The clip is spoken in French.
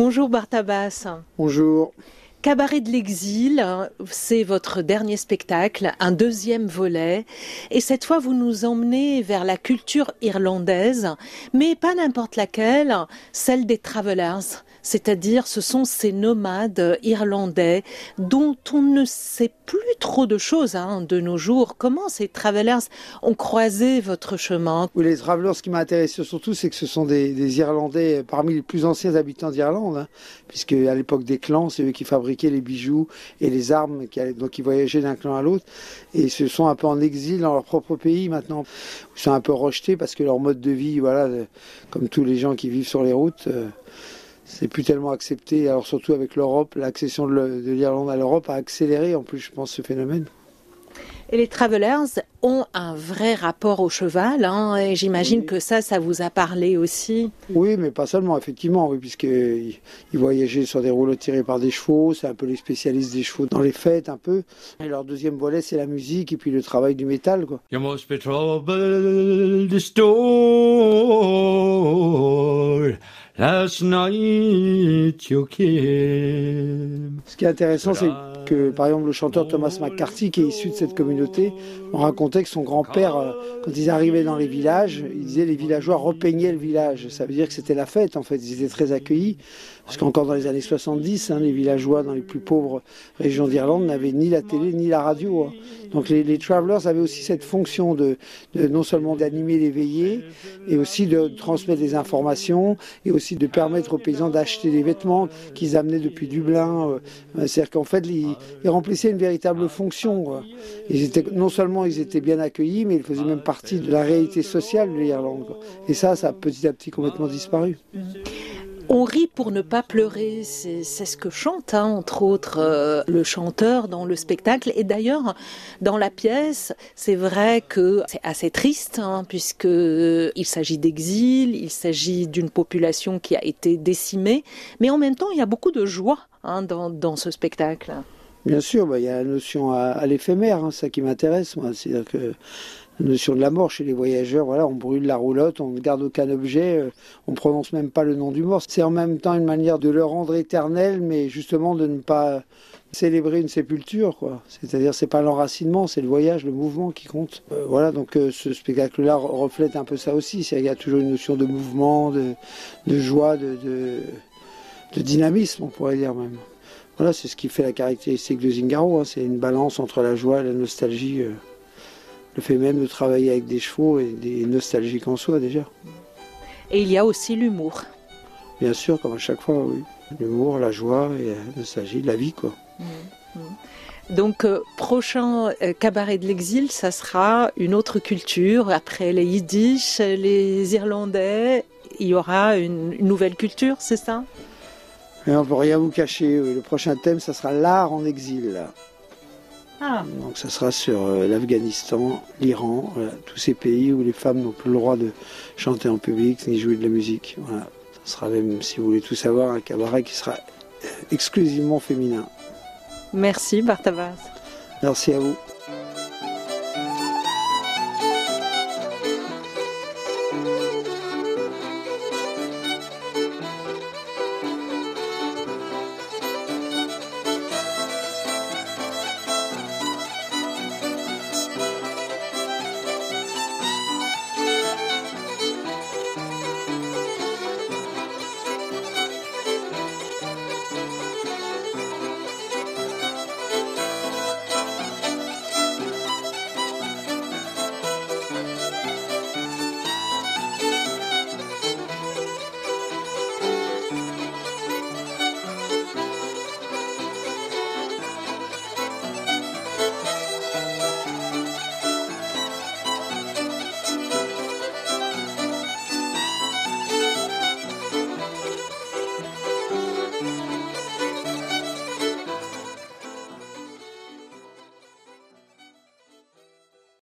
Bonjour Bartabas. Bonjour. Cabaret de l'exil, c'est votre dernier spectacle, un deuxième volet. Et cette fois, vous nous emmenez vers la culture irlandaise, mais pas n'importe laquelle, celle des travelers c'est-à-dire ce sont ces nomades irlandais dont on ne sait plus trop de choses hein, de nos jours. Comment ces travelers ont croisé votre chemin? Les travelers, ce qui m'a intéressé surtout, c'est que ce sont des, Irlandais parmi les plus anciens habitants d'Irlande, hein, puisque à l'époque des clans, c'est eux qui les bijoux et les armes, qui, donc ils voyageaient d'un clan à l'autre, et se sont un peu en exil dans leur propre pays maintenant. Ils sont un peu rejetés parce que leur mode de vie, voilà, comme tous les gens qui vivent sur les routes, euh, c'est plus tellement accepté. Alors surtout avec l'Europe, l'accession de l'Irlande à l'Europe a accéléré en plus, je pense, ce phénomène. Et les travelers ont un vrai rapport au cheval, hein, et j'imagine que ça, ça vous a parlé aussi. Oui, mais pas seulement, effectivement, oui, puisqu'ils voyageaient sur des rouleaux tirés par des chevaux, c'est un peu les spécialistes des chevaux dans les fêtes, un peu. Et leur deuxième volet, c'est la musique et puis le travail du métal, quoi. Last night you came. Ce qui est intéressant, c'est par exemple, le chanteur Thomas McCarthy, qui est issu de cette communauté, on racontait que son grand-père, euh, quand ils arrivaient dans les villages, il disait les villageois repeignaient le village. Ça veut dire que c'était la fête, en fait. Ils étaient très accueillis. Parce qu'encore dans les années 70, hein, les villageois dans les plus pauvres régions d'Irlande n'avaient ni la télé ni la radio. Hein. Donc les, les, travelers avaient aussi cette fonction de, non seulement d'animer les veillées, et aussi de transmettre des informations, et aussi de permettre aux paysans d'acheter des vêtements qu'ils amenaient depuis Dublin. Euh, c'est-à-dire qu'en fait, ils, remplissaient une véritable fonction. Ils étaient, non seulement ils étaient bien accueillis, mais ils faisaient même partie de la réalité sociale de l'Irlande. Et ça, ça a petit à petit complètement disparu. On rit pour ne pas pleurer, c'est ce que chante, hein, entre autres, euh, le chanteur dans le spectacle. Et d'ailleurs, dans la pièce, c'est vrai que c'est assez triste, hein, puisque il s'agit d'exil, il s'agit d'une population qui a été décimée, mais en même temps, il y a beaucoup de joie hein, dans, ce spectacle. Bien sûr, bah, il y a la notion à, l'éphémère, hein, ça qui m'intéresse, moi. C'est-à-dire que notion de la mort chez les voyageurs. Voilà, on brûle la roulotte, on ne garde aucun objet, euh, on prononce même pas le nom du mort. C'est en même temps une manière de le rendre éternel, mais justement de ne pas célébrer une sépulture, quoi. C'est-à-dire, c'est pas l'enracinement, c'est le voyage, le mouvement qui compte. Euh, voilà, donc euh, ce spectacle-là reflète un peu ça aussi. Il y a toujours une notion de mouvement, de, joie, de, dynamisme, on pourrait dire même. Voilà, c'est ce qui fait la caractéristique de Zingaro. Hein. C'est une balance entre la joie et la nostalgie le fait même de travailler avec des chevaux et des nostalgiques en soi déjà. Et il y a aussi l'humour. Bien sûr, comme à chaque fois, oui. L'humour, la joie et la nostalgie, la vie, quoi. Mmh, mmh. Donc, euh, prochain euh, cabaret de l'exil, ça sera une autre culture. Après les Yiddish, les Irlandais, il y aura une, nouvelle culture, c'est ça? On ne peut rien vous cacher. Le prochain thème, ça sera l'art en exil. Ah. Donc ça sera sur euh, l'Afghanistan, l'Iran, tous ces pays où les femmes n'ont plus le droit de chanter en public ni jouer de la musique. Voilà. Ça sera même, si vous voulez tout savoir, un cabaret qui sera euh, exclusivement féminin. Merci Bartavas. Merci à vous.